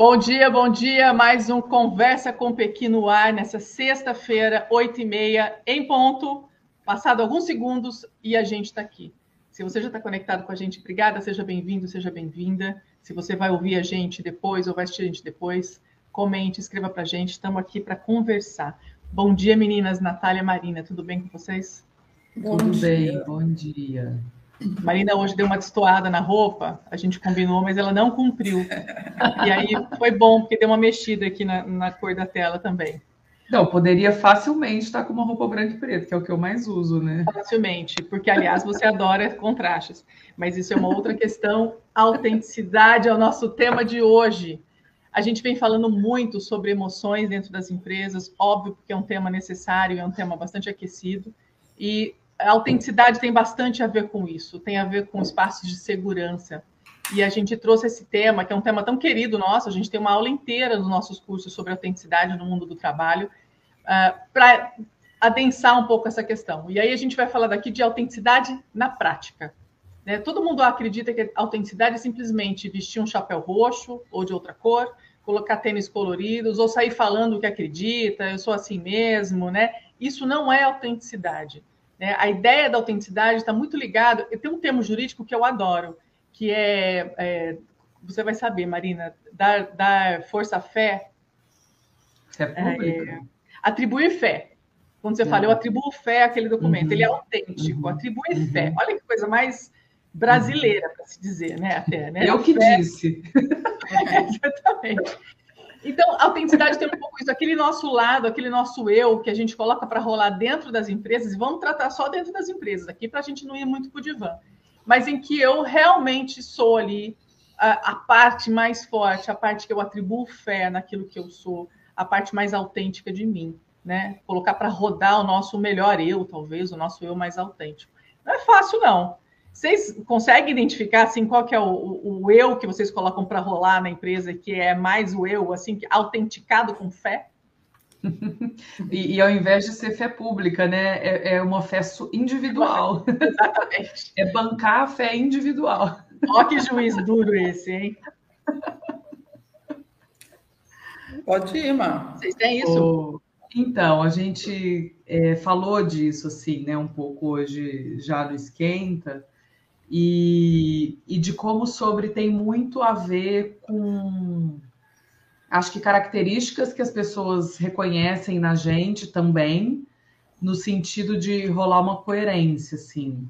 Bom dia, bom dia. Mais um Conversa com Pequi no ar nessa sexta-feira, 8h30, em ponto. Passado alguns segundos e a gente está aqui. Se você já está conectado com a gente, obrigada, seja bem-vindo, seja bem-vinda. Se você vai ouvir a gente depois ou vai assistir a gente depois, comente, escreva para a gente. Estamos aqui para conversar. Bom dia, meninas. Natália Marina, tudo bem com vocês? Bom tudo dia. bem, bom dia. Marina hoje deu uma destoada na roupa, a gente combinou, mas ela não cumpriu. E aí foi bom, porque deu uma mexida aqui na, na cor da tela também. Não, poderia facilmente estar com uma roupa branca e preta, que é o que eu mais uso, né? Facilmente, porque aliás você adora contrastes. Mas isso é uma outra questão. Autenticidade é o nosso tema de hoje. A gente vem falando muito sobre emoções dentro das empresas, óbvio, porque é um tema necessário, é um tema bastante aquecido. E a autenticidade tem bastante a ver com isso, tem a ver com espaços de segurança. E a gente trouxe esse tema, que é um tema tão querido nosso, a gente tem uma aula inteira nos nossos cursos sobre autenticidade no mundo do trabalho, uh, para adensar um pouco essa questão. E aí a gente vai falar daqui de autenticidade na prática. Né? Todo mundo acredita que autenticidade é simplesmente vestir um chapéu roxo ou de outra cor, colocar tênis coloridos, ou sair falando o que acredita, eu sou assim mesmo, né? Isso não é autenticidade. Né? A ideia da autenticidade está muito ligada. Tem um termo jurídico que eu adoro, que é, é você vai saber, Marina, dar, dar força à fé. Fé pública. É, atribuir fé. Quando você fala, eu atribuo fé àquele documento, uhum. ele é autêntico, uhum. atribuir uhum. fé. Olha que coisa mais brasileira, para se dizer, né? Até, né? Eu que fé... disse. É, exatamente. Então, a autenticidade tem um pouco isso, aquele nosso lado, aquele nosso eu que a gente coloca para rolar dentro das empresas, e vamos tratar só dentro das empresas aqui, para a gente não ir muito para o divã, mas em que eu realmente sou ali a, a, parte mais forte, a parte que eu atribuo fé naquilo que eu sou, a parte mais autêntica de mim, né? Colocar para rodar o nosso melhor eu, talvez, o nosso eu mais autêntico. Não é fácil, não. Vocês conseguem identificar assim qual que é o, o, o eu que vocês colocam para rolar na empresa, que é mais o eu, assim, autenticado com fé? e, e, ao invés de ser fé pública, né, é, é uma fé individual. Exatamente. É bancar a fé individual. Olha que juiz duro esse, hein? Pode ir, Mar. Vocês têm isso? Então, a gente é, falou disso, assim, né, um pouco hoje já no Esquenta, e, e de como sobre tem muito a ver com acho que características que as pessoas reconhecem na gente também, no sentido de rolar uma coerência, assim,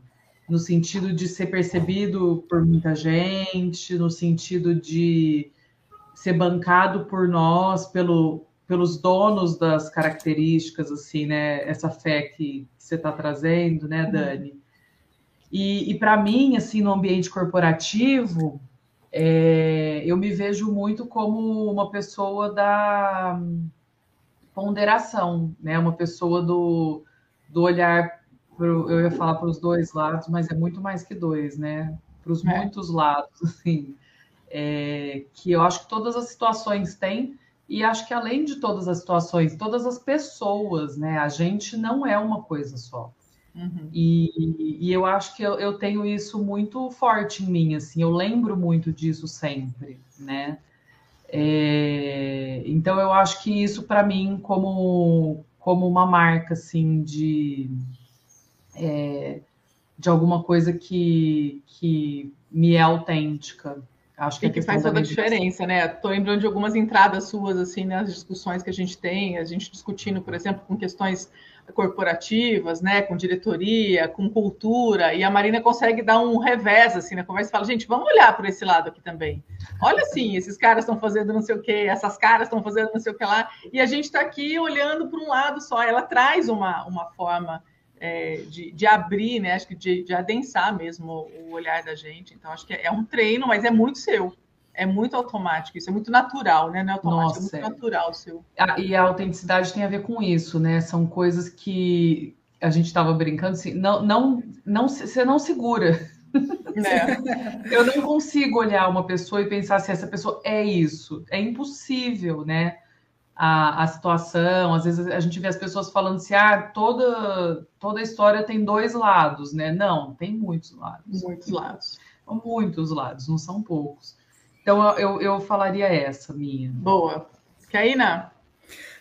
no sentido de ser percebido por muita gente, no sentido de ser bancado por nós, pelo, pelos donos das características, assim, né? Essa fé que, que você está trazendo, né, uhum. Dani? E, e para mim, assim, no ambiente corporativo, é, eu me vejo muito como uma pessoa da ponderação, né? Uma pessoa do, do olhar, pro, eu ia falar para os dois lados, mas é muito mais que dois, né? Para os é. muitos lados, assim. É, que eu acho que todas as situações têm, e acho que além de todas as situações, todas as pessoas, né? A gente não é uma coisa só. Uhum. E, e, eu acho que eu, eu, tenho isso muito forte em mim, assim, eu lembro muito disso sempre, né? É, então eu acho que isso para mim como, como uma marca assim de, é, de alguma coisa que, que me é autêntica. Acho que, e que faz toda a diferença, né? Estou lembrando de algumas entradas suas assim nas discussões que a gente tem, a gente discutindo, por exemplo, com questões corporativas, né, com diretoria, com cultura, e a Marina consegue dar um revés assim na conversa e fala, gente, vamos olhar por esse lado aqui também. Olha assim, esses caras estão fazendo não sei o que, essas caras estão fazendo não sei o que lá, e a gente está aqui olhando para um lado só. Ela traz uma, uma forma é, de, de, abrir, né, acho que de, de adensar mesmo o olhar da gente. Então, acho que é um treino, mas é muito seu. É muito automático, isso é muito natural, né? Não é automático, Nossa, é muito natural seu. E a autenticidade tem a ver com isso, né? São coisas que a gente estava brincando assim, não, não, não, você não segura. É. Eu não consigo olhar uma pessoa e pensar se essa pessoa é isso. É impossível, né? A, a situação, às vezes a gente vê as pessoas falando assim, ah, toda, toda história tem dois lados, né? Não, tem muitos lados. Muitos lados. Muitos lados, não são poucos. Então eu, eu falaria essa minha. Boa. Kaina?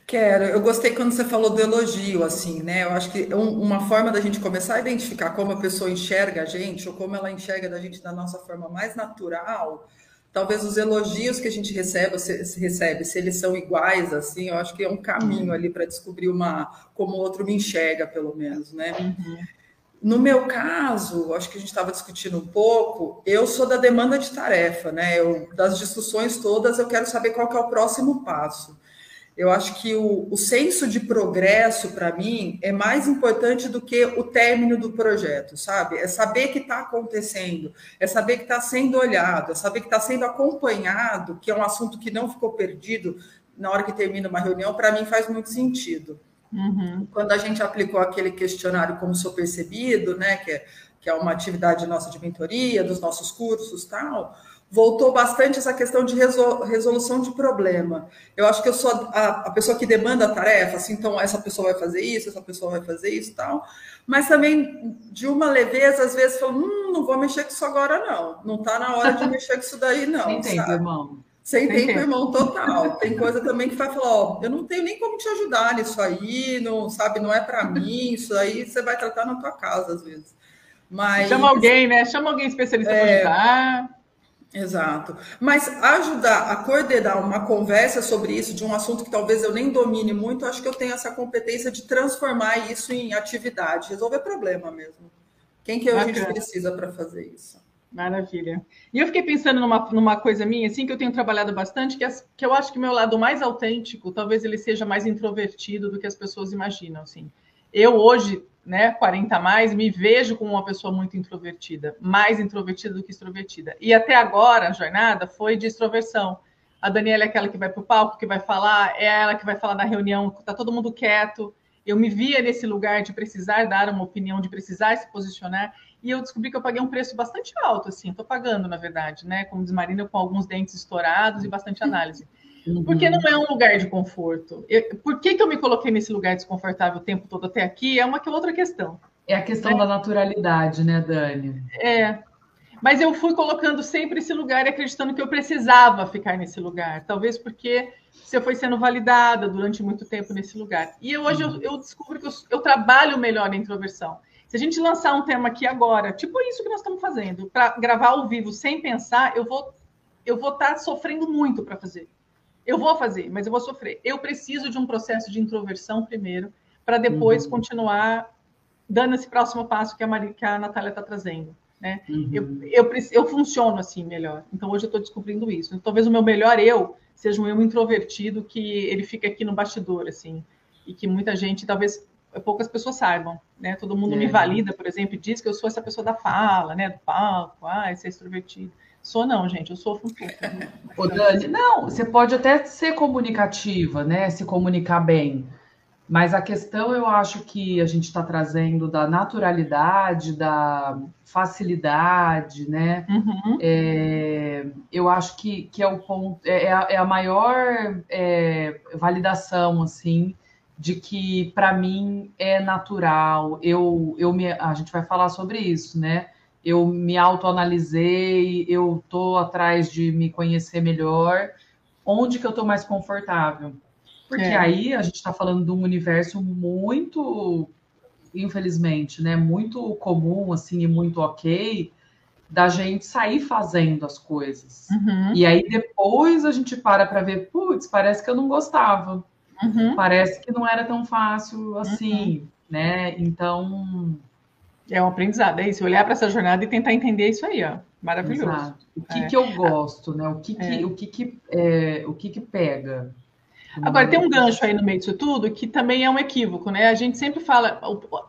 Quero. Eu gostei quando você falou do elogio, assim, né? Eu acho que uma forma da gente começar a identificar como a pessoa enxerga a gente, ou como ela enxerga da gente da nossa forma mais natural, talvez os elogios que a gente recebe, se, se recebe, se eles são iguais, assim, eu acho que é um caminho ali para descobrir uma como o outro me enxerga, pelo menos, né? Uhum. No meu caso, acho que a gente estava discutindo um pouco, eu sou da demanda de tarefa, né? Eu, das discussões todas, eu quero saber qual que é o próximo passo. Eu acho que o, o senso de progresso, para mim, é mais importante do que o término do projeto, sabe? É saber que está acontecendo, é saber que está sendo olhado, é saber que está sendo acompanhado, que é um assunto que não ficou perdido na hora que termina uma reunião, para mim faz muito sentido. Uhum. Quando a gente aplicou aquele questionário como sou percebido, né, que é, que é uma atividade nossa de mentoria, dos nossos cursos tal, voltou bastante essa questão de resolução de problema. Eu acho que eu sou a, a, pessoa que demanda a tarefa, assim, então essa pessoa vai fazer isso, essa pessoa vai fazer isso tal. Mas também, de uma leveza, às vezes, falo, hum, não vou mexer com isso agora, não. Não está na hora de mexer com isso daí, não. Sem tempo, irmão. Sem tempo, irmão, total. Tem coisa também que vai falar, ó, eu não tenho nem como te ajudar nisso aí, não, sabe, não é para mim, isso aí você vai tratar na tua casa, às vezes. Mas... Chama alguém, né? Chama alguém especialista é... para ajudar. Exato. Mas ajudar a coordenar uma conversa sobre isso, de um assunto que talvez eu nem domine muito, acho que eu tenho essa competência de transformar isso em atividade, resolver problema mesmo. Quem que a gente precisa para fazer isso? Maravilha. E eu fiquei pensando numa, numa coisa minha, assim, que eu tenho trabalhado bastante, que, as, que eu acho que o meu lado mais autêntico, talvez ele seja mais introvertido do que as pessoas imaginam, assim. Eu hoje né, 40 a mais, me vejo como uma pessoa muito introvertida, mais introvertida do que extrovertida. E até agora a jornada foi de extroversão. A Daniela é aquela que vai para o palco, que vai falar, é ela que vai falar na reunião, tá todo mundo quieto. Eu me via nesse lugar de precisar dar uma opinião, de precisar se posicionar, e eu descobri que eu paguei um preço bastante alto, assim, estou pagando, na verdade, né? Como diz Marina, com alguns dentes estourados e bastante análise. Porque não é um lugar de conforto. Eu, por que, que eu me coloquei nesse lugar desconfortável o tempo todo até aqui? É uma que outra questão. É a questão é. da naturalidade, né, Dani? É. Mas eu fui colocando sempre esse lugar e acreditando que eu precisava ficar nesse lugar. Talvez porque você foi sendo validada durante muito tempo nesse lugar. E hoje uhum. eu, eu, descubro que eu, eu trabalho melhor na introversão. Se a gente lançar um tema aqui agora, tipo isso que nós estamos fazendo, para gravar ao vivo sem pensar, eu vou eu vou estar tá sofrendo muito para fazer. Eu vou fazer, mas eu vou sofrer. Eu preciso de um processo de introversão primeiro, para depois uhum. continuar dando esse próximo passo que a, Maria, que a Natália está trazendo. Né? Uhum. Eu, eu, eu funciono assim melhor. Então hoje eu estou descobrindo isso. Então, talvez o meu melhor eu seja um eu introvertido que ele fica aqui no bastidor, assim, e que muita gente, talvez poucas pessoas saibam, né? Todo mundo é. me valida, por exemplo, e diz que eu sou essa pessoa da fala, né? Do palco, ah, esse é extrovertido. Sou não, gente, eu sofro um pouco. Dani, não, você pode até ser comunicativa, né? Se comunicar bem. Mas a questão eu acho que a gente está trazendo da naturalidade, da facilidade, né? Uhum. É, eu acho que, que é o ponto, é, é a, é a maior é, validação, assim, de que para mim é natural. Eu, eu me, a gente vai falar sobre isso, né? eu me autoanalisei, eu tô atrás de me conhecer melhor, onde que eu tô mais confortável. Porque é. aí a gente está falando de um universo muito, infelizmente, né, muito comum assim e muito ok da gente sair fazendo as coisas. Uhum. E aí depois a gente para para ver, putz, parece que eu não gostava. Uhum. Parece que não era tão fácil assim, uhum. né? Então, é um aprendizado, é isso. Olhar para essa jornada e tentar entender isso aí, ó. Maravilhoso. Exato. O que, é. que eu gosto, né? O que, que, é. o que, que, é, o que, que pega. Agora, tem um gancho aí no meio disso tudo que também é um equívoco, né? A gente sempre fala,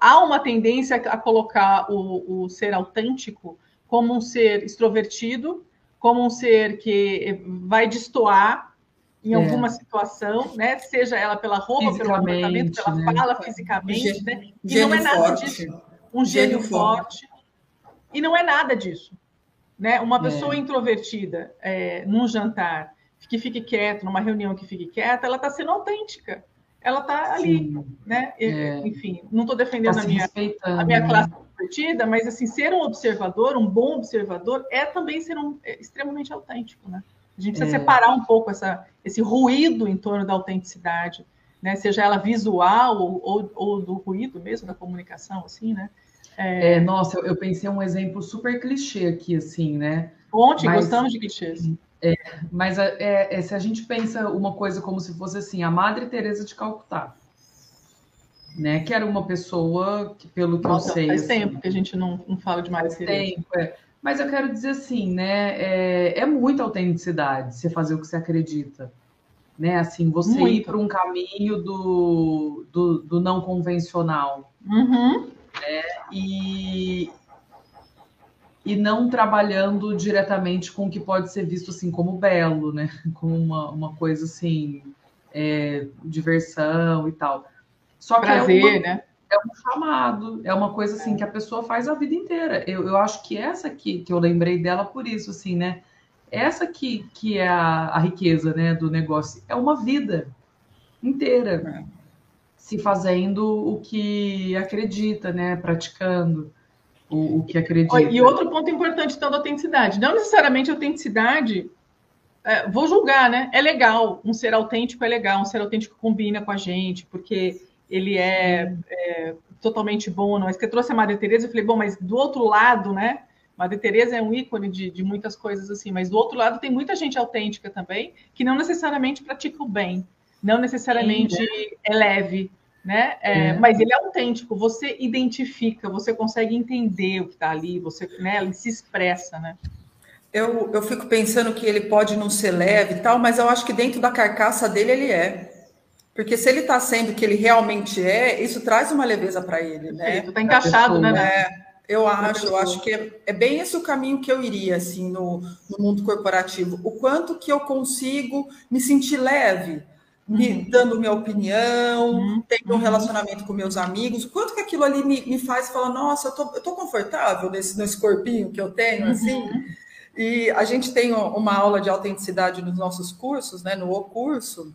há uma tendência a colocar o, o ser autêntico como um ser extrovertido como um ser que vai destoar em é. alguma situação, né? Seja ela pela roupa, pelo comportamento, pela né? fala, fisicamente, né? E não é nada forte. disso. Um gênio, gênio forte. forte. E não é nada disso. Né? Uma pessoa é. introvertida é, num jantar que fique quieta, numa reunião que fique quieta, ela está sendo autêntica. Ela está ali, né? É. Enfim, não estou defendendo tá a, minha, a minha classe introvertida, mas assim, ser um observador, um bom observador, é também ser um é extremamente autêntico, né? A gente precisa é. separar um pouco essa, esse ruído em torno da autenticidade, né? Seja ela visual ou, ou, ou do ruído mesmo da comunicação, assim, né? É... é nossa, eu, eu pensei um exemplo super clichê aqui, assim, né? Ontem mas... gostamos de clichês. É, mas é, é, é, se a gente pensa uma coisa como se fosse assim, a Madre Teresa de Calcutá, né? Que era uma pessoa que, pelo que Nossa, eu sei, faz assim, tempo que a gente não, não fala de Madre Teresa. Tempo, é. Mas eu quero dizer assim, né? É, é muita autenticidade você fazer o que você acredita, né? Assim, você Muito. ir para um caminho do, do, do não convencional, uhum. né? E, e não trabalhando diretamente com o que pode ser visto assim como belo, né? Como uma, uma coisa assim, é, diversão e tal. Só que é Prazer, é, uma, né? é um chamado, é uma coisa assim que a pessoa faz a vida inteira. Eu, eu acho que essa aqui, que eu lembrei dela por isso, assim, né? Essa aqui que é a, a riqueza né, do negócio, é uma vida inteira. É. Se fazendo o que acredita, né? Praticando o, o que acredita. E outro ponto importante, então, da autenticidade. Não necessariamente autenticidade, é, vou julgar, né? É legal, um ser autêntico é legal, um ser autêntico combina com a gente, porque ele é, é totalmente bom. Não. Mas que eu trouxe a Madre Teresa, eu falei, bom, mas do outro lado, né? Madre Teresa é um ícone de, de muitas coisas assim, mas do outro lado tem muita gente autêntica também, que não necessariamente pratica o bem, não necessariamente Sim, né? é leve, né? É, é. Mas ele é autêntico, você identifica, você consegue entender o que está ali, você, né? Ele se expressa, né? Eu, eu fico pensando que ele pode não ser leve e tal, mas eu acho que dentro da carcaça dele ele é. Porque se ele está sendo o que ele realmente é, isso traz uma leveza para ele, né? Está encaixado, né? É, eu acho, eu acho que é, é, bem esse o caminho que eu iria, assim, no, no mundo corporativo. O quanto que eu consigo me sentir leve, me uhum. dando minha opinião, uhum. tendo um uhum. relacionamento com meus amigos, quanto que aquilo ali me, me faz falar, nossa, eu tô, eu tô confortável nesse, nesse corpinho que eu tenho, uhum. assim. E a gente tem uma aula de autenticidade nos nossos cursos, né, no O curso,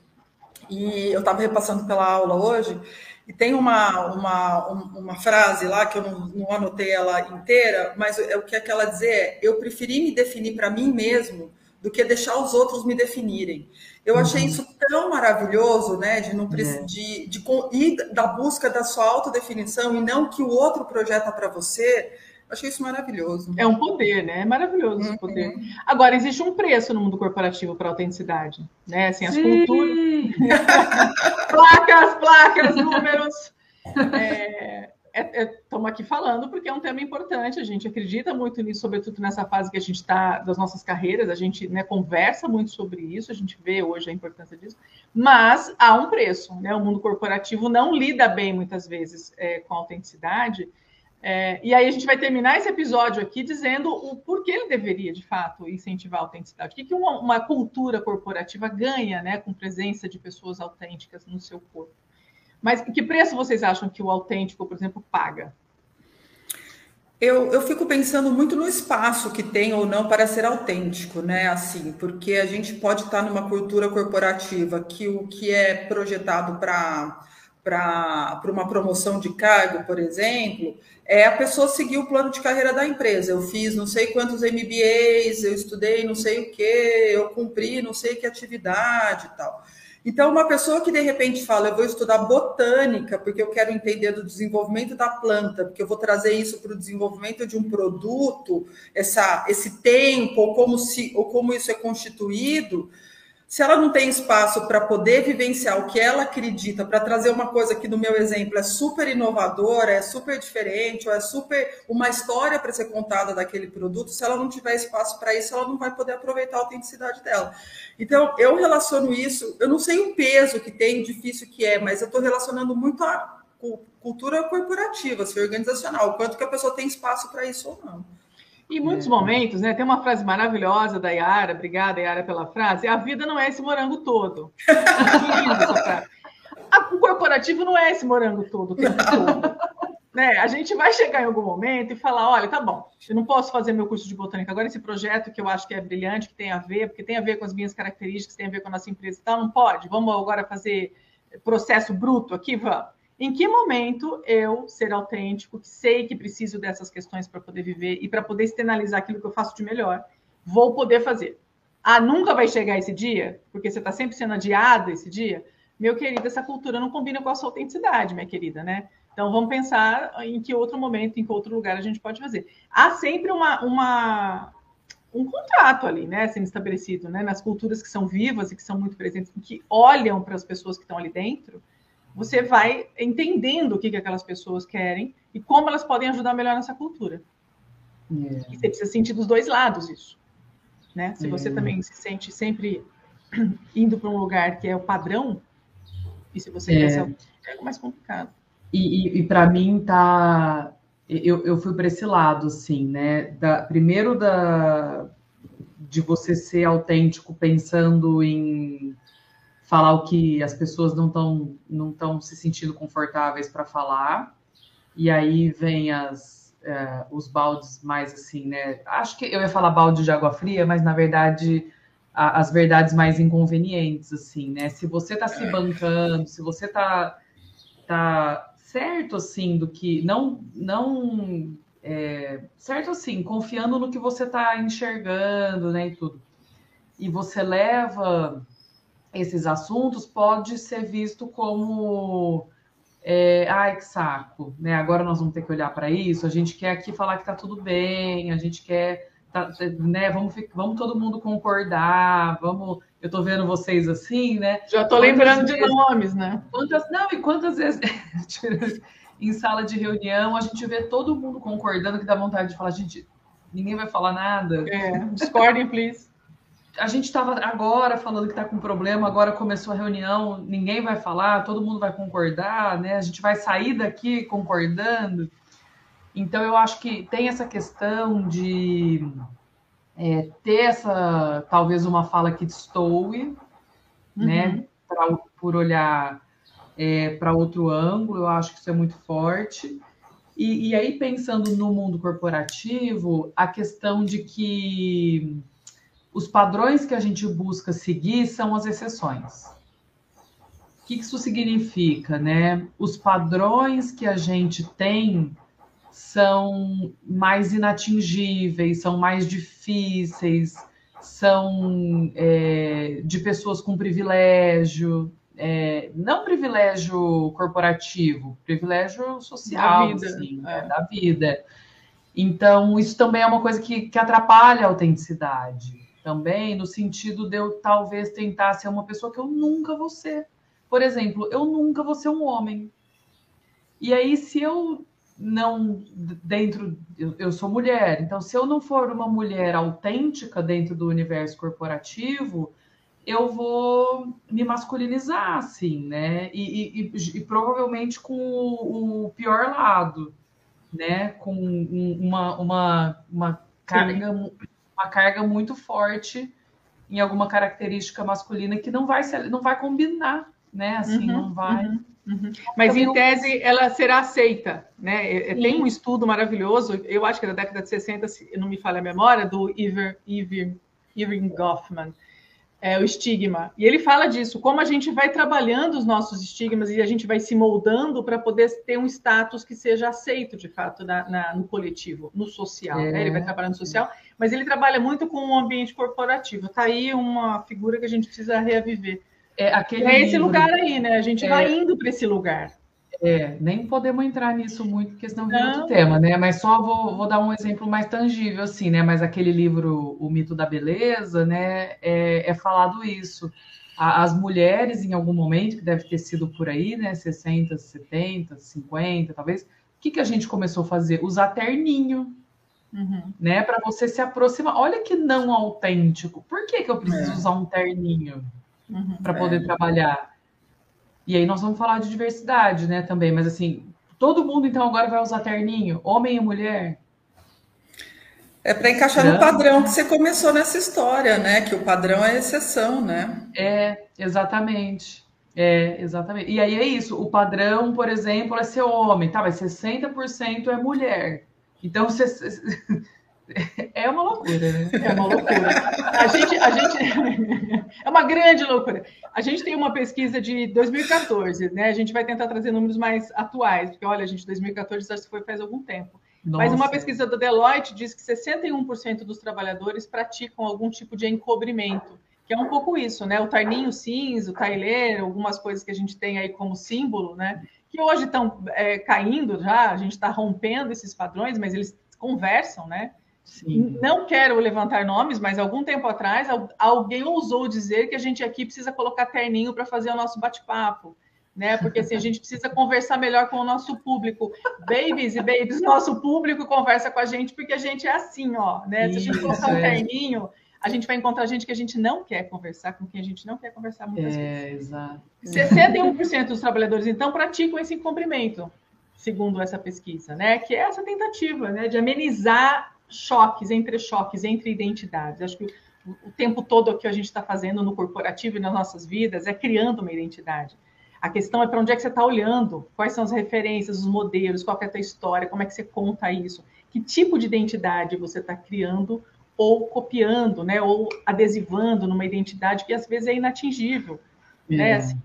e eu estava repassando pela aula hoje, e tem uma, uma, uma frase lá que eu não, não anotei ela inteira, mas o que, é que ela dizer é: eu preferi me definir para mim mesmo do que deixar os outros me definirem. Eu achei uhum. isso tão maravilhoso, né? De não é. de, de, ir da busca da sua autodefinição e não que o outro projeta para você. Eu achei isso maravilhoso. É um poder, né? É maravilhoso esse uhum. poder. Agora, existe um preço no mundo corporativo para autenticidade, né? Assim, as Sim. culturas. placas, placas, números. É, estamos é, é aqui falando porque é um tema importante, a gente acredita muito nisso, sobretudo nessa fase que a gente está das nossas carreiras, a gente né, conversa muito sobre isso, a gente vê hoje a importância disso, mas há um preço, né? O mundo corporativo não lida bem muitas vezes é, com a autenticidade. É, e aí a gente vai terminar esse episódio aqui dizendo o porquê ele deveria, de fato, incentivar a autenticidade. O que, que uma, uma cultura corporativa ganha né, com presença de pessoas autênticas no seu corpo? Mas que preço vocês acham que o autêntico, por exemplo, paga? Eu, eu fico pensando muito no espaço que tem ou não para ser autêntico, né? Assim, porque a gente pode estar numa cultura corporativa que o que é projetado para para uma promoção de cargo, por exemplo, é a pessoa seguir o plano de carreira da empresa. Eu fiz não sei quantos MBAs, eu estudei não sei o que, eu cumpri não sei que atividade e tal. Então, uma pessoa que de repente fala, eu vou estudar botânica, porque eu quero entender do desenvolvimento da planta, porque eu vou trazer isso para o desenvolvimento de um produto, essa, esse tempo, ou como, se, ou como isso é constituído, se ela não tem espaço para poder vivenciar o que ela acredita, para trazer uma coisa que, no meu exemplo, é super inovadora, é super diferente, ou é super uma história para ser contada daquele produto, se ela não tiver espaço para isso, ela não vai poder aproveitar a autenticidade dela. Então, eu relaciono isso, eu não sei o peso que tem, difícil que é, mas eu estou relacionando muito a cultura corporativa, assim, organizacional, quanto que a pessoa tem espaço para isso ou não. Em muitos é. momentos, né? Tem uma frase maravilhosa da Yara, obrigada, Yara, pela frase. A vida não é esse morango todo. o corporativo não é esse morango todo, o tempo todo. Né? A gente vai chegar em algum momento e falar: olha, tá bom, eu não posso fazer meu curso de botânica agora, esse projeto que eu acho que é brilhante, que tem a ver, porque tem a ver com as minhas características, tem a ver com a nossa empresa e tal, não pode. Vamos agora fazer processo bruto aqui? Vamos. Em que momento eu ser autêntico, que sei que preciso dessas questões para poder viver e para poder externalizar aquilo que eu faço de melhor, vou poder fazer? Ah, nunca vai chegar esse dia, porque você está sempre sendo adiado esse dia. Meu querido, essa cultura não combina com a sua autenticidade, minha querida, né? Então vamos pensar em que outro momento, em que outro lugar a gente pode fazer. Há sempre uma, uma um contrato ali, né, sendo estabelecido, né, nas culturas que são vivas e que são muito presentes, que olham para as pessoas que estão ali dentro você vai entendendo o que, que aquelas pessoas querem e como elas podem ajudar melhor nessa cultura. Yeah. É. E você precisa sentir dos dois lados isso. Né? Se você é. também se sente sempre indo para um lugar que é o padrão, e se você quer ser é mais complicado. E, e, e para mim tá. Eu, eu fui para esse lado, assim, né? Da, primeiro da, de você ser autêntico pensando em falar o que as pessoas não estão não estão se sentindo confortáveis para falar. E aí vem as, é, os baldes mais assim, né? Acho que eu ia falar balde de água fria, mas na verdade a, as verdades mais inconvenientes, assim, né? Se você está se é. bancando, se você está tá certo assim do que não não é, certo assim, confiando no que você está enxergando, né, e tudo. E você leva esses assuntos pode ser visto como é, ai que saco, né? Agora nós vamos ter que olhar para isso. A gente quer aqui falar que tá tudo bem, a gente quer, tá, né? Vamos, vamos todo mundo concordar, vamos. Eu tô vendo vocês assim, né? Já tô quantas lembrando vezes, de nomes, né? Quantas não e quantas vezes em sala de reunião a gente vê todo mundo concordando que dá vontade de falar, gente, ninguém vai falar nada. É, discordem, please a gente estava agora falando que está com problema, agora começou a reunião, ninguém vai falar, todo mundo vai concordar, né? A gente vai sair daqui concordando. Então, eu acho que tem essa questão de é, ter essa, talvez, uma fala que destoe, né? uhum. né? Pra, por olhar é, para outro ângulo, eu acho que isso é muito forte. E, e aí, pensando no mundo corporativo, a questão de que os padrões que a gente busca seguir são as exceções. O que isso significa, né? Os padrões que a gente tem são mais inatingíveis, são mais difíceis, são é, de pessoas com privilégio, é, não privilégio corporativo, privilégio social, da vida. Assim, é. da vida. Então, isso também é uma coisa que, que atrapalha a autenticidade também, no sentido de eu talvez tentar ser uma pessoa que eu nunca vou ser. Por exemplo, eu nunca vou ser um homem. E aí, se eu não, dentro, eu, eu sou mulher, então se eu não for uma mulher autêntica dentro do universo corporativo, eu vou me masculinizar, assim, né? E, e, e, e provavelmente com o, o, pior lado, né? Com uma, uma, uma carga uma carga muito forte em alguma característica masculina que não vai ser, não vai combinar, né? Assim, uhum, não vai. Uhum, uhum. Mas em tese ela será aceita, né? É, é, tem um estudo maravilhoso, eu acho que é da década de 60, se não me falha a memória, do Iver, Iver, Irving Goffman, é, o estigma. E ele fala disso, como a gente vai trabalhando os nossos estigmas e a gente vai se moldando para poder ter um status que seja aceito, de fato, na, na, no coletivo, no social. É. Né? Ele vai trabalhar no social, mas ele trabalha muito com o ambiente corporativo. Está aí uma figura que a gente precisa reaviver. É, aquele é esse livro, lugar aí, né? A gente é, vai indo para esse lugar. É, nem podemos entrar nisso muito, porque senão vira outro tema, né? Mas só vou, vou, dar um exemplo mais tangível, assim, né? Mas aquele livro, O Mito da Beleza, né? É, é falado isso. As mulheres, em algum momento, que deve ter sido por aí, né? 60, 70, 50, talvez. O que, que a gente começou a fazer? Usar terninho. Uhum. Né, para você se aproximar. Olha que não autêntico. Por que, que eu preciso é. usar um terninho uhum. para poder é. trabalhar? E aí nós vamos falar de diversidade, né, também, mas assim, todo mundo então agora vai usar terninho, homem e mulher? É para encaixar no padrão que você começou nessa história, né? Que o padrão é exceção, né? É, exatamente. É, exatamente. E aí é isso. O padrão, por exemplo, é ser homem, tá? Mas 60% é mulher. Então, você, é uma loucura, né? É uma loucura. A gente, a gente é uma grande loucura. A gente tem uma pesquisa de 2014, né? A gente vai tentar trazer números mais atuais, porque olha, a gente 2014 já foi faz algum tempo. Nossa. Mas uma pesquisa do Deloitte diz que 61% dos trabalhadores praticam algum tipo de encobrimento, que é um pouco isso, né? O tarninho cinza, o tailer, algumas coisas que a gente tem aí como símbolo, né? Que hoje estão é, caindo já, a gente está rompendo esses padrões, mas eles conversam, né? Sim. Não quero levantar nomes, mas algum tempo atrás alguém ousou dizer que a gente aqui precisa colocar terninho para fazer o nosso bate-papo, né? Porque assim, a gente precisa conversar melhor com o nosso público. Babies e babies, nosso público conversa com a gente porque a gente é assim, ó, né? Se a gente colocar um é. terninho, a gente vai encontrar gente que a gente não quer conversar, com quem a gente não quer conversar muitas é, vezes. Exato. 61% dos trabalhadores, então, praticam esse cumprimento, segundo essa pesquisa, né? Que é essa tentativa né, de amenizar choques, entre choques, entre identidades. Acho que o tempo todo que a gente está fazendo no corporativo e nas nossas vidas é criando uma identidade. A questão é para onde é que você está olhando, quais são as referências, os modelos, qual é a tua história, como é que você conta isso, que tipo de identidade você está criando ou copiando, né, ou adesivando numa identidade que às vezes é inatingível. É, né? assim,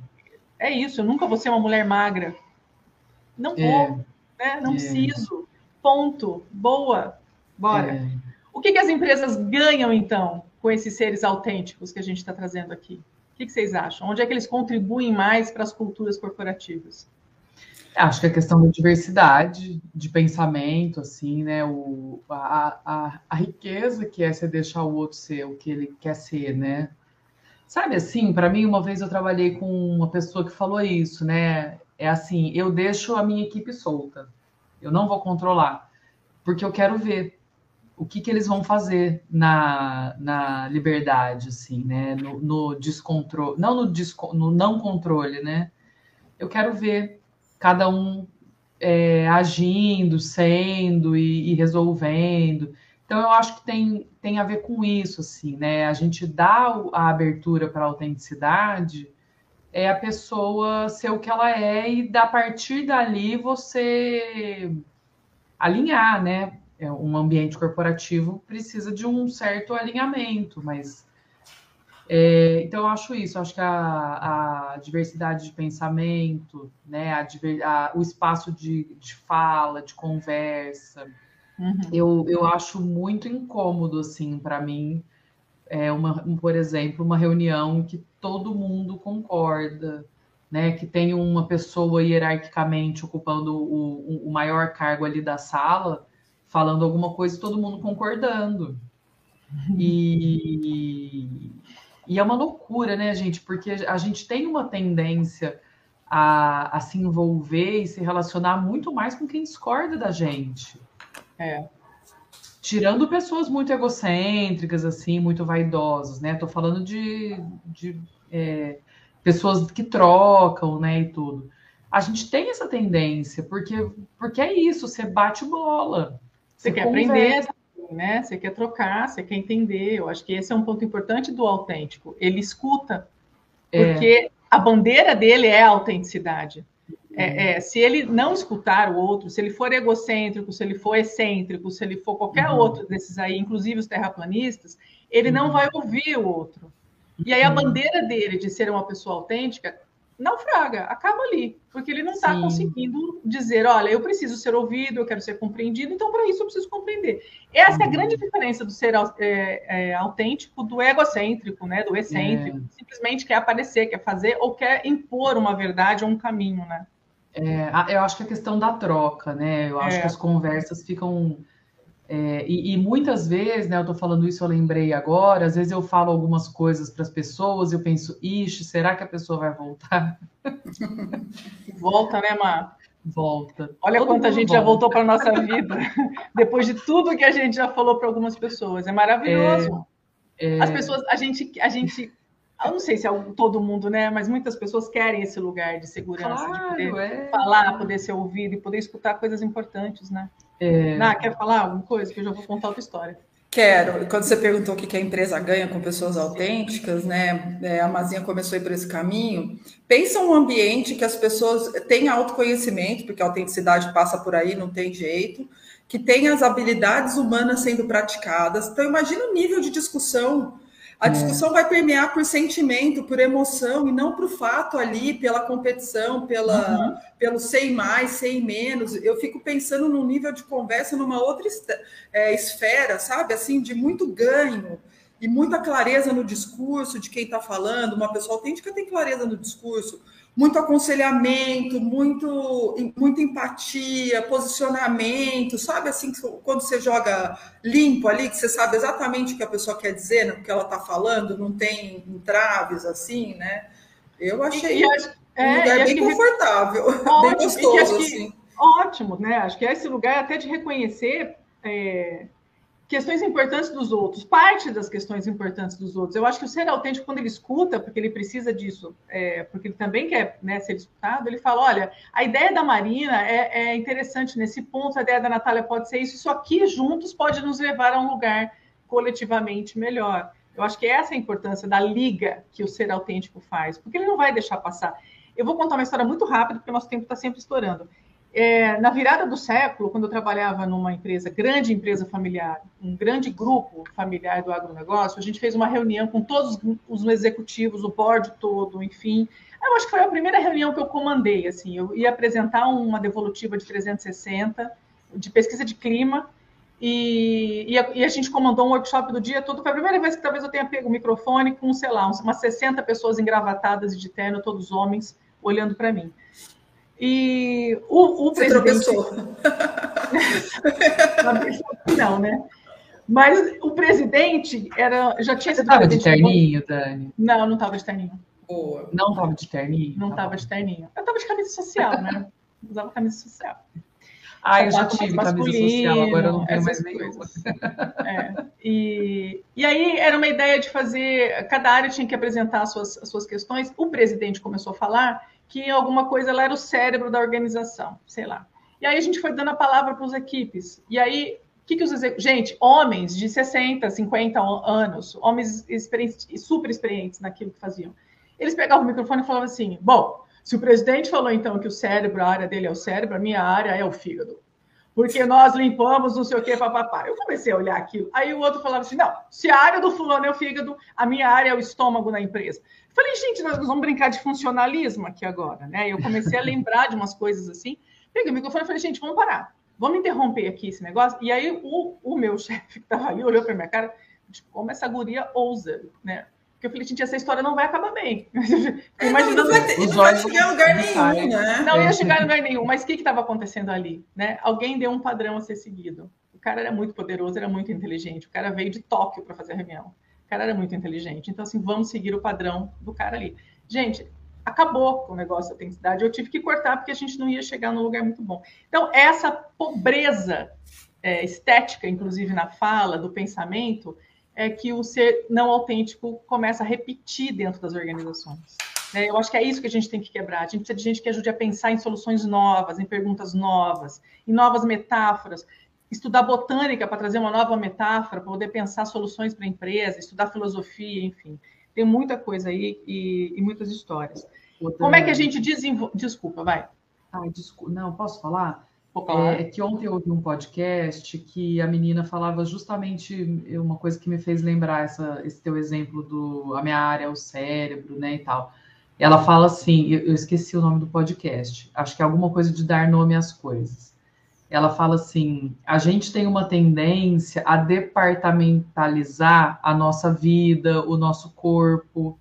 é isso, eu nunca vou ser uma mulher magra. Não é. vou, né? não é. preciso. Ponto. Boa. Bora. É. O que, que, as empresas ganham, então, com esses seres autênticos que a gente está trazendo aqui? O que, que, vocês acham? Onde é que eles contribuem mais para as culturas corporativas? Acho que a questão da diversidade de pensamento, assim, né? O, a, a, a riqueza que é você deixar o outro ser o que ele quer ser, né? Sabe assim, para mim, uma vez eu trabalhei com uma pessoa que falou isso, né? É assim, eu deixo a minha equipe solta. Eu não vou controlar, porque eu quero ver o que, que eles vão fazer na, na liberdade, assim, né? No, no descontrole, não no, desco, no não controle, né? Eu quero ver cada um é, agindo, sendo e, e, resolvendo. Então, eu acho que tem, tem a ver com isso, assim, né? A gente dá a abertura para a autenticidade, é a pessoa ser o que ela é e, a partir dali, você alinhar, né? É, um ambiente corporativo precisa de um certo alinhamento, mas é, então eu acho isso, eu acho que a, a, diversidade de pensamento, né, a, a, o espaço de, de, fala, de conversa, uhum. eu, eu acho muito incômodo assim para mim. É uma, por exemplo, uma reunião que todo mundo concorda, né, que tem uma pessoa hierarquicamente ocupando o, o maior cargo ali da sala, falando alguma coisa e todo mundo concordando. E, e é uma loucura, né, gente? Porque a gente tem uma tendência a, a se envolver e se relacionar muito mais com quem discorda da gente. É. Tirando pessoas muito egocêntricas, assim, muito vaidosas, né? Tô falando de, de é, pessoas que trocam, né, e tudo. A gente tem essa tendência, porque, porque é isso, você bate bola. Você, quer conversa. aprender, né? Você quer trocar, você quer entender. Eu acho que esse é um ponto importante do autêntico. Ele escuta, é. porque é. a bandeira dele é a autenticidade. É, é, se ele não escutar o outro, se ele for egocêntrico, se ele for excêntrico, se ele for qualquer uhum. outro desses aí, inclusive os terraplanistas, ele uhum. não vai ouvir o outro. E aí a uhum. bandeira dele de ser uma pessoa autêntica naufraga, acaba ali, porque ele não está conseguindo dizer, olha, eu preciso ser ouvido, eu quero ser compreendido, então para isso eu preciso compreender. Essa uhum. é a uhum. grande diferença do ser é, é, autêntico do egocêntrico, né, do excêntrico, é. simplesmente quer aparecer, quer fazer ou quer impor uma verdade ou um caminho, né? É, eu acho que a questão da troca, né? Eu acho é. que as conversas ficam é, e, e, muitas vezes, né, eu estou falando isso, eu lembrei agora, às vezes eu falo algumas coisas para as pessoas, eu penso, ixi, será que a pessoa vai voltar? Volta, né, Mar? Volta. Olha Todo quanta gente volta. já voltou para a nossa vida, depois de tudo que a gente já falou para algumas pessoas. É maravilhoso. É, é... As pessoas, a gente, a gente eu não sei se é todo mundo, né? Mas muitas pessoas querem esse lugar de segurança, claro, de poder é. falar, poder ser ouvido e poder escutar coisas importantes, né? É... Ah, quer falar alguma coisa? Que eu já vou contar outra história. Quero. Quando você perguntou o que a empresa ganha com pessoas autênticas, né? É, a Mazinha começou a ir por esse caminho. Pensa um ambiente que as pessoas têm autoconhecimento, porque a autenticidade passa por aí, não tem jeito, que tem as habilidades humanas sendo praticadas. Então, imagina o nível de discussão a é. discussão vai permear por sentimento, por emoção, e não por fato ali, pela competição, pela, uhum. pelo sei mais, sei menos. Eu fico pensando num nível de conversa numa outra é, esfera, sabe? Assim, de muito ganho e muita clareza no discurso de quem está falando. Uma pessoa autêntica tem clareza no discurso muito aconselhamento, muito, muita empatia, posicionamento, sabe assim, quando você joga limpo ali, que você sabe exatamente o que a pessoa quer dizer, né, o que ela está falando, não tem entraves assim, né? Eu achei acho, um é, lugar bem confortável, ótimo, bem gostoso, assim. Ótimo, né? Acho que esse lugar até de reconhecer é, questões importantes dos outros, parte das questões importantes dos outros. Eu acho que o ser autêntico, quando ele escuta, porque ele precisa disso, é, porque ele também quer né, ser escutado, ele fala: olha, a ideia da Marina é, é, interessante nesse ponto, a ideia da Natália pode ser isso, isso aqui juntos pode nos levar a um lugar coletivamente melhor. Eu acho que essa é a importância da liga que o ser autêntico faz, porque ele não vai deixar passar. Eu vou contar uma história muito rápida, porque o nosso tempo está sempre estourando. É, na virada do século, quando eu trabalhava numa empresa, grande empresa familiar, um grande grupo familiar do agronegócio, a gente fez uma reunião com todos os executivos, o board todo, enfim. Eu acho que foi a primeira reunião que eu comandei, assim, eu ia apresentar uma devolutiva de 360, de pesquisa de clima, e, e, a, e, a, gente comandou um workshop do dia todo. Foi a primeira vez que talvez eu tenha pego o microfone com, sei lá, umas 60 pessoas engravatadas de terno, todos homens, olhando para mim. E o, o Você presidente. Tropeçou. não, né? Mas o presidente era, já tinha Você estava de terninho, Dani? Não, não estava de terninho. Boa. Não estava de terninho? Não estava tá de terninho. Eu estava de camisa social, né? Usava camisa social. Ah, eu já tive camisa social, agora eu não tenho mais nenhuma. É. E, e aí era uma ideia de fazer, cada área tinha que apresentar as suas, as suas questões. O presidente começou a falar que alguma coisa ela era o cérebro da organização, sei lá. E aí a gente foi dando a palavra para as equipes. E aí, o que, que os Gente, homens de 60, 50 anos, homens experientes, super experientes naquilo que faziam. Eles pegavam o microfone e falavam assim: bom, se o presidente falou então que o cérebro, a área dele é o cérebro, a minha área é o fígado. Porque nós limpamos não sei o que, papapá. Eu comecei a olhar aquilo. Aí o outro falava assim: não, se a área do fulano é o fígado, a minha área é o estômago na empresa. Falei, gente, nós vamos brincar de funcionalismo aqui agora, né? Eu comecei a lembrar de umas coisas assim. Peguei o microfone e falei, gente, vamos parar. Vamos interromper aqui esse negócio. E aí o, o meu chefe que estava ali olhou para minha cara, tipo, como essa guria ousa, né? Porque eu falei, gente, essa história não vai acabar bem. É, Imaginando não, não, vai, não vai chegar a lugar nenhum, né? Não ia chegar a lugar nenhum. Mas o que estava acontecendo ali? Né? Alguém deu um padrão a ser seguido. O cara era muito poderoso, era muito inteligente. O cara veio de Tóquio para fazer a reunião cara era muito inteligente. Então, assim, vamos seguir o padrão do cara ali. Gente, acabou com o negócio da autenticidade. Eu tive que cortar porque a gente não ia chegar num lugar muito bom. Então, essa pobreza é, estética, inclusive na fala, do pensamento, é que o ser não autêntico começa a repetir dentro das organizações. É, eu acho que é isso que a gente tem que quebrar. A gente precisa de gente que ajude a pensar em soluções novas, em perguntas novas, em novas metáforas estudar botânica para trazer uma nova metáfora, para poder pensar soluções para a empresa, estudar filosofia, enfim. Tem muita coisa aí e, e muitas histórias. Outra... Como é que a gente desenvolve. Desculpa, vai. Ah, desculpa. Não, posso falar? É, que ontem eu ouvi um podcast que a menina falava justamente uma coisa que me fez lembrar essa, esse teu exemplo do a minha área é o cérebro, né, e tal. Ela fala assim, eu, eu esqueci o nome do podcast, acho que é alguma coisa de dar nome às coisas ela fala assim: a gente tem uma tendência a departamentalizar a nossa vida, o nosso corpo,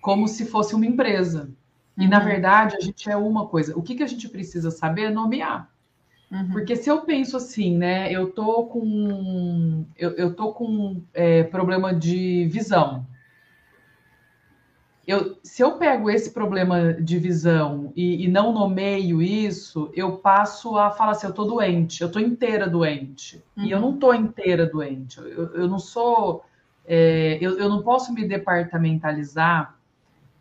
como se fosse uma empresa. E uhum. na verdade a gente é uma coisa. O que, que a gente precisa saber é nomear. Uhum. Porque se eu penso assim, né, eu tô com eu, eu tô com é, problema de visão eu, se eu pego esse problema de visão e, e, não nomeio isso, eu passo a falar assim: eu tô doente, eu tô inteira doente. Uhum. E eu não tô inteira doente. Eu, eu não sou. É, eu, eu não posso me departamentalizar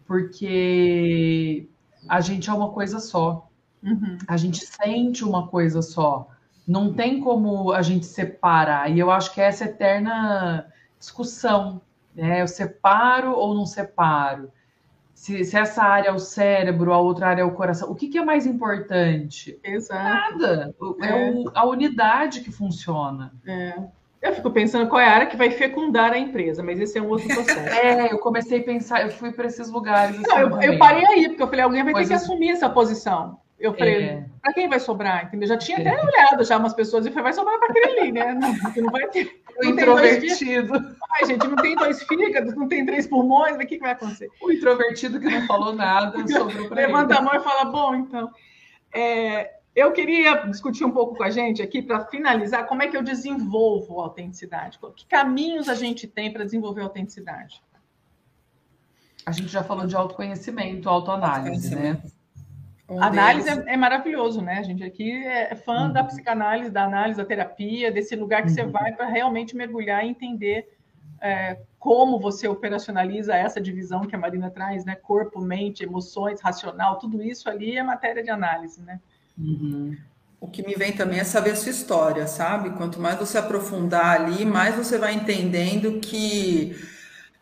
porque a gente é uma coisa só. Uhum. A gente sente uma coisa só. Não tem como a gente separar. E eu acho que é essa eterna discussão, né? Eu separo ou não separo? Se, se, essa área é o cérebro, a outra área é o coração, o que, que é mais importante? Exato. Nada. É, é o, a unidade que funciona. É. Eu fico pensando qual é a área que vai fecundar a empresa, mas esse é um outro processo. É, eu comecei a pensar, eu fui para esses lugares. Não, eu, eu, parei aí, porque eu falei, alguém vai pois ter que assumir essa posição. Eu falei, é. para quem vai sobrar? Entendeu? Já tinha é. até olhado já umas pessoas e falei, vai sobrar para aquele ali, né? Não, não vai ter. O introvertido. Ai, gente, não tem dois fígados, não tem três pulmões, o que, que vai acontecer? O introvertido que não falou nada sobre Levanta a mão e fala, bom, então. É, eu queria discutir um pouco com a gente aqui, para finalizar, como é que eu desenvolvo a autenticidade? Que caminhos a gente tem para desenvolver a autenticidade? A gente já falou de autoconhecimento, autoanálise, né? Um análise é, é, maravilhoso, né? A gente aqui é fã uhum. da psicanálise, da análise, da terapia, desse lugar que uhum. você vai para realmente mergulhar e entender é, como você operacionaliza essa divisão que a Marina traz, né? Corpo, mente, emoções, racional, tudo isso ali é matéria de análise, né? Uhum. O que me vem também é saber a sua história, sabe? Quanto mais você aprofundar ali, mais você vai entendendo que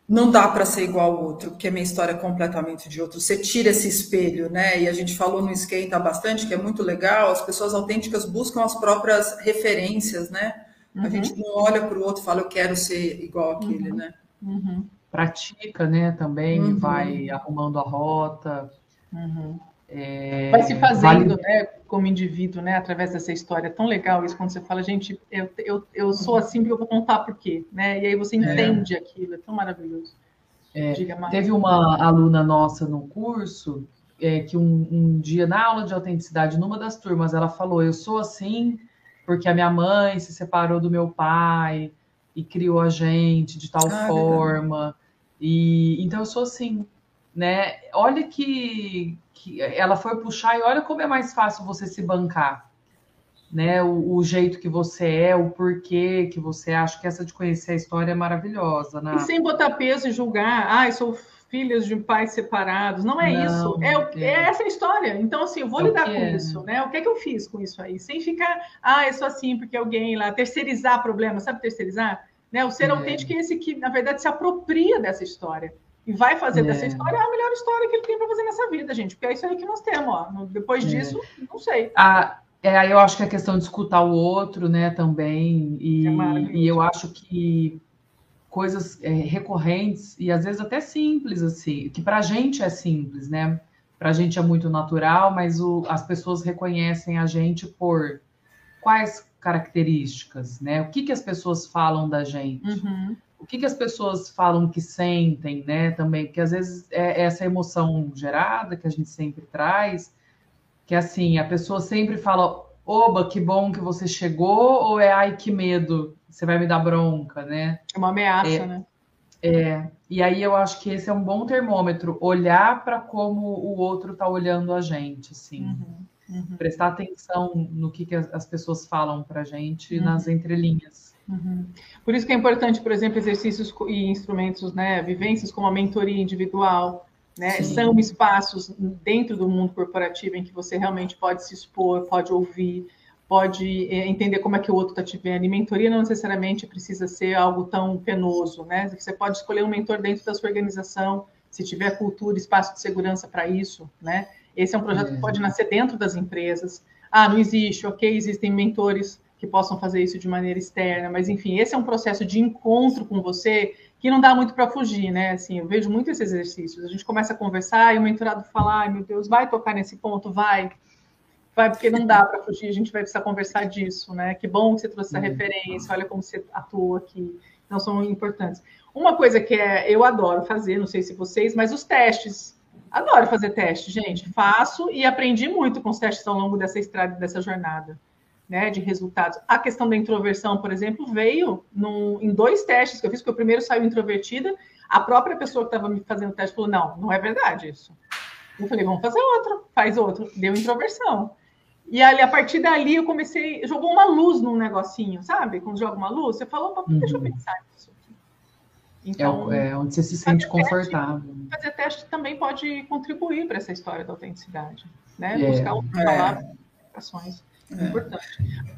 não dá para ser igual ao outro, porque a minha história é completamente de outro. Você tira esse espelho, né? E a gente falou no Esquenta bastante, que é muito legal, as pessoas autênticas buscam as próprias referências, né? Uhum. A gente não olha para o outro e fala, eu quero ser igual àquele, uhum. né? Uhum. Pratica, né? Também uhum. vai arrumando a rota. Uhum. É, vai se fazendo, vale... né, como indivíduo, né, através dessa história. É tão legal isso quando você fala, gente, eu, eu, eu sou assim porque eu vou contar por quê, né? E aí você é. entende é. aquilo, é tão maravilhoso. É, teve uma aluna nossa no curso é, que um, um, dia na aula de autenticidade, numa das turmas, ela falou: Eu sou assim porque a minha mãe se separou do meu pai e criou a gente de tal ah, forma. E então eu sou assim, né? Olha que, que ela foi puxar e olha como é mais fácil você se bancar, né? O, o, jeito que você é, o porquê que você acha que essa de conhecer a história é maravilhosa, né? E sem botar peso e julgar, ah, eu sou filhos de pais separados, não é não, isso, é, é. é, essa história. Então, assim, eu vou é lidar com é. isso, né? O que é que eu fiz com isso aí? Sem ficar, ah, eu sou assim porque alguém lá, terceirizar problema, sabe terceirizar? Né? O ser é. autêntico é esse que, na verdade, se apropria dessa história e vai fazer é. dessa história a melhor história que ele tem para fazer nessa vida, gente. Porque é isso aí que nós temos, ó. Depois é. disso, não sei. Ah, é, eu acho que a questão de escutar o outro, né, também. E, é e eu acho que coisas é, recorrentes e às vezes até simples, assim, que para a gente é simples, né? Para a gente é muito natural, mas o, as pessoas reconhecem a gente por quais características, né? O que, que as pessoas falam da gente? Uhum o que, que as pessoas falam que sentem, né? Também, porque às vezes é essa emoção gerada que a gente sempre traz, que assim, a pessoa sempre fala, oba, que bom que você chegou, ou é ai, que medo, você vai me dar bronca, né? É uma ameaça, é, né? É, e aí eu acho que esse é um bom termômetro, olhar para como o outro está olhando a gente, assim. Uhum, uhum. Prestar atenção no que, que as pessoas falam para a gente uhum. nas entrelinhas. Uhum. Por isso que é importante, por exemplo, exercícios e instrumentos, né, vivências como a mentoria individual, né, são espaços dentro do mundo corporativo em que você realmente pode se expor, pode ouvir, pode é, entender como é que o outro está te vendo. E mentoria não necessariamente precisa ser algo tão penoso, né? Você pode escolher um mentor dentro da sua organização, se tiver cultura, espaço de segurança para isso, né? Esse é um projeto é. que pode nascer dentro das empresas. Ah, não existe, ok, existem mentores que possam fazer isso de maneira externa, mas enfim, esse é um processo de encontro com você que não dá muito para fugir, né? Assim, eu vejo muito esses exercícios. A gente começa a conversar e o mentorado fala: ai meu Deus, vai tocar nesse ponto, vai. Vai, porque não dá para fugir, a gente vai precisar conversar disso, né? Que bom que você trouxe essa uhum. referência, olha como você atua aqui. Então, são importantes. Uma coisa que é, eu adoro fazer, não sei se vocês, mas os testes. Adoro fazer teste, gente. Faço e aprendi muito com os testes ao longo dessa estrada, dessa jornada né, de resultados. A questão da introversão, por exemplo, veio num, em dois testes que eu fiz, porque o primeiro saiu introvertida, a própria pessoa que estava me fazendo o teste falou, não, não é verdade isso. Eu falei, vamos fazer outro, faz outro, deu introversão. E ali, a partir dali, eu comecei, jogou uma luz num negocinho, sabe? Quando joga uma luz, você falou, uhum. deixa eu uhum. pensar nisso. Então, é, é, onde você se sente confortável. Teste, fazer teste também pode contribuir para essa história da autenticidade, né? É, Buscar outras é. palavras, É. Importante.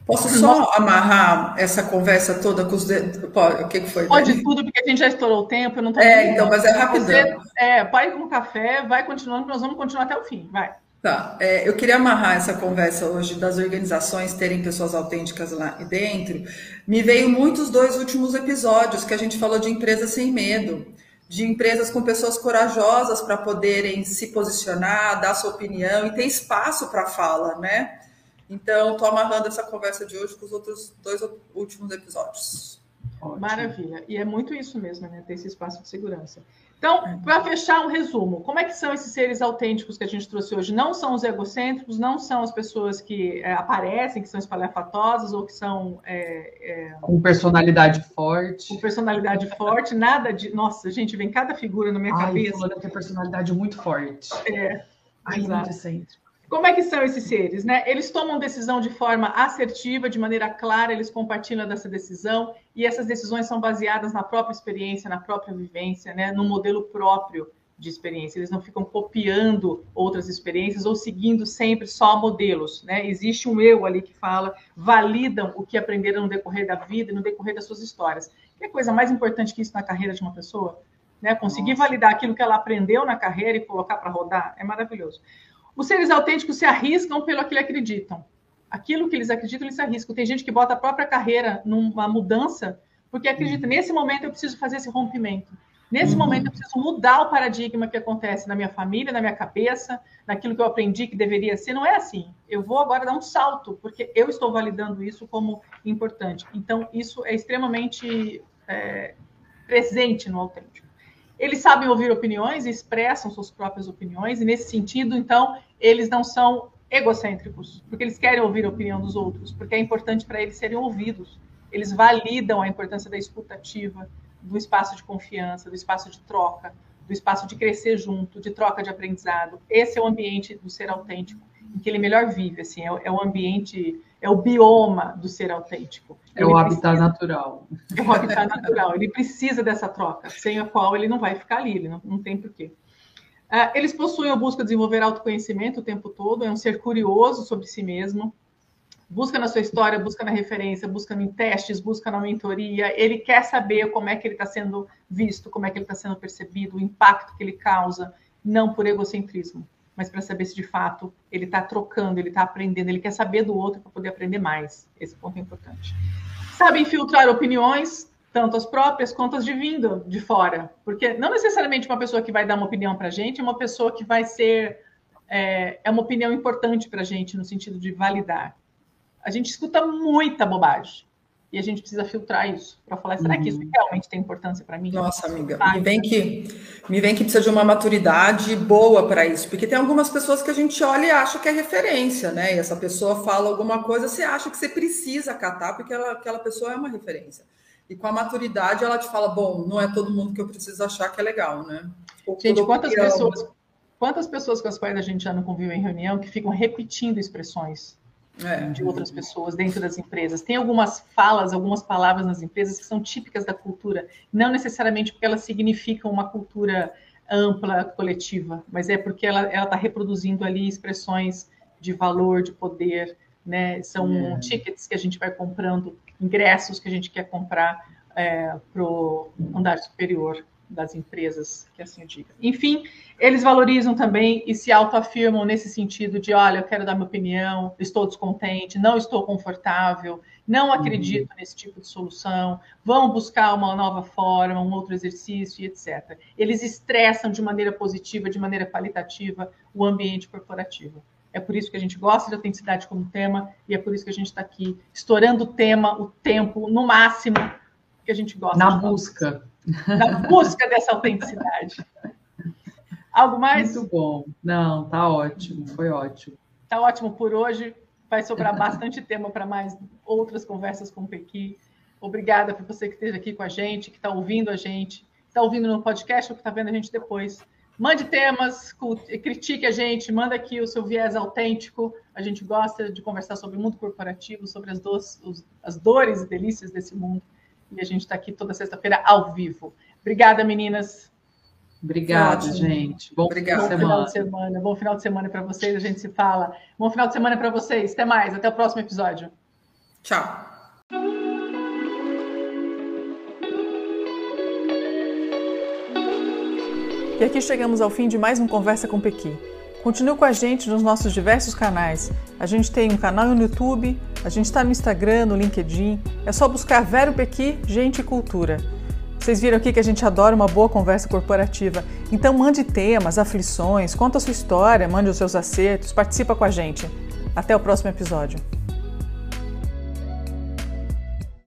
Posso só amarrar essa conversa toda com os dedos? O que, foi? Pode tudo, porque a gente já estourou o tempo. Eu não tô é, então, mas é rapidão. Você, é, pai com café, vai continuando, nós vamos continuar até o fim. Vai. Tá, é, eu queria amarrar essa conversa hoje das organizações terem pessoas autênticas lá dentro. Me veio muito os dois últimos episódios que a gente falou de empresas sem medo, de empresas com pessoas corajosas para poderem se posicionar, dar sua opinião e ter espaço para fala, né? Então, estou amarrando essa conversa de hoje com os outros dois últimos episódios. Ótimo. Maravilha. E é muito isso mesmo, né? Ter esse espaço de segurança. Então, para fechar um resumo, como é que são esses seres autênticos que a gente trouxe hoje? Não são os egocêntricos, não são as pessoas que é, aparecem, que são espalhafatosas ou que são... É, é, com personalidade forte. Com personalidade forte, nada de... Nossa, gente, vem cada figura na minha Ai, cabeça. Ai, tem personalidade muito forte. É, Ai, muito excêntrico. Como é que são esses seres? Né? Eles tomam decisão de forma assertiva, de maneira clara, eles compartilham dessa decisão, e essas decisões são baseadas na própria experiência, na própria vivência, né? no modelo próprio de experiência. Eles não ficam copiando outras experiências ou seguindo sempre só modelos. Né? Existe um eu ali que fala, validam o que aprenderam no decorrer da vida e no decorrer das suas histórias. Que é coisa mais importante que isso na carreira de uma pessoa? Né? Conseguir Nossa. validar aquilo que ela aprendeu na carreira e colocar para rodar é maravilhoso. Os seres autênticos se arriscam pelo que acreditam. Aquilo que eles acreditam, eles se arriscam. Tem gente que bota a própria carreira numa mudança, porque acredita, uhum. nesse momento eu preciso fazer esse rompimento. Nesse uhum. momento eu preciso mudar o paradigma que acontece na minha família, na minha cabeça, naquilo que eu aprendi que deveria ser. Não é assim. Eu vou agora dar um salto, porque eu estou validando isso como importante. Então, isso é extremamente é, presente no autêntico. Eles sabem ouvir opiniões e expressam suas próprias opiniões, e nesse sentido, então, eles não são egocêntricos, porque eles querem ouvir a opinião dos outros, porque é importante para eles serem ouvidos. Eles validam a importância da escutativa, do espaço de confiança, do espaço de troca, do espaço de crescer junto, de troca de aprendizado. Esse é o ambiente do ser autêntico, em que ele melhor vive, assim, é, é o ambiente é o bioma do ser autêntico. É ele o habitat precisa, natural. É o habitat natural. Ele precisa dessa troca, sem a qual ele não vai ficar ali, ele não, não tem porquê. Uh, eles possuem ou buscam desenvolver autoconhecimento o tempo todo, é um ser curioso sobre si mesmo, busca na sua história, busca na referência, busca em testes, busca na mentoria, ele quer saber como é que ele está sendo visto, como é que ele está sendo percebido, o impacto que ele causa, não por egocentrismo mas para saber se de fato ele está trocando, ele está aprendendo, ele quer saber do outro para poder aprender mais. Esse ponto é importante. Sabem filtrar opiniões, tanto as próprias quanto as de vindo de fora, porque não necessariamente uma pessoa que vai dar uma opinião para a gente é uma pessoa que vai ser é, é uma opinião importante para a gente no sentido de validar. A gente escuta muita bobagem e a gente precisa filtrar isso para falar, será que isso uhum. realmente tem importância para mim? Nossa, amiga, me vem que me vem que precisa de uma maturidade boa para isso, porque tem algumas pessoas que a gente olha e acha que é referência, né? E essa pessoa fala alguma coisa, você acha que você precisa catar porque ela, aquela pessoa é uma referência. E com a maturidade ela te fala, bom, não é todo mundo que eu preciso achar que é legal, né? gente, quantas pessoas, quantas pessoas com as quais a gente já não convive em reunião que ficam repetindo expressões é. de outras pessoas dentro das empresas. Tem algumas falas, algumas palavras nas empresas que são típicas da cultura, não necessariamente porque elas significam uma cultura ampla, coletiva, mas é porque ela está reproduzindo ali expressões de valor, de poder, né? São é. tickets que a gente vai comprando, ingressos que a gente quer comprar é, para o andar superior das empresas, que assim eu diga. Enfim, eles valorizam também e se autoafirmam nesse sentido de, olha, eu quero dar minha opinião, estou descontente, não estou confortável, não acredito uhum. nesse tipo de solução, vão buscar uma nova forma, um outro exercício, etc. Eles estressam de maneira positiva, de maneira qualitativa, o ambiente corporativo. É por isso que a gente gosta de autenticidade como tema e é por isso que a gente está aqui estourando o tema, o tempo, no máximo, que a gente gosta. Na busca na busca dessa autenticidade. Algo mais? Muito bom. Não, tá ótimo, foi ótimo. Tá ótimo por hoje. Vai sobrar bastante tema para mais outras conversas com o Pequi. Obrigada por você que esteja aqui com a gente, que está ouvindo a gente, está ouvindo no podcast ou que está vendo a gente depois. Mande temas, critique a gente, manda aqui o seu viés autêntico. A gente gosta de conversar sobre o mundo corporativo, sobre as, as dores e delícias desse mundo. E a gente está aqui toda sexta-feira ao vivo. Obrigada, meninas. Obrigada, gente. Bom, Obrigado. Bom final de semana. Bom final de semana para vocês. A gente se fala. Bom final de semana para vocês. Até mais. Até o próximo episódio. Tchau. E aqui chegamos ao fim de mais um Conversa com Pequi. Continue com a gente nos nossos diversos canais. A gente tem um canal no YouTube, a gente está no Instagram, no LinkedIn. É só buscar Vero Pequi, Gente e Cultura. Vocês viram aqui que a gente adora uma boa conversa corporativa. Então mande temas, aflições, conta a sua história, mande os seus acertos, participa com a gente. Até o próximo episódio.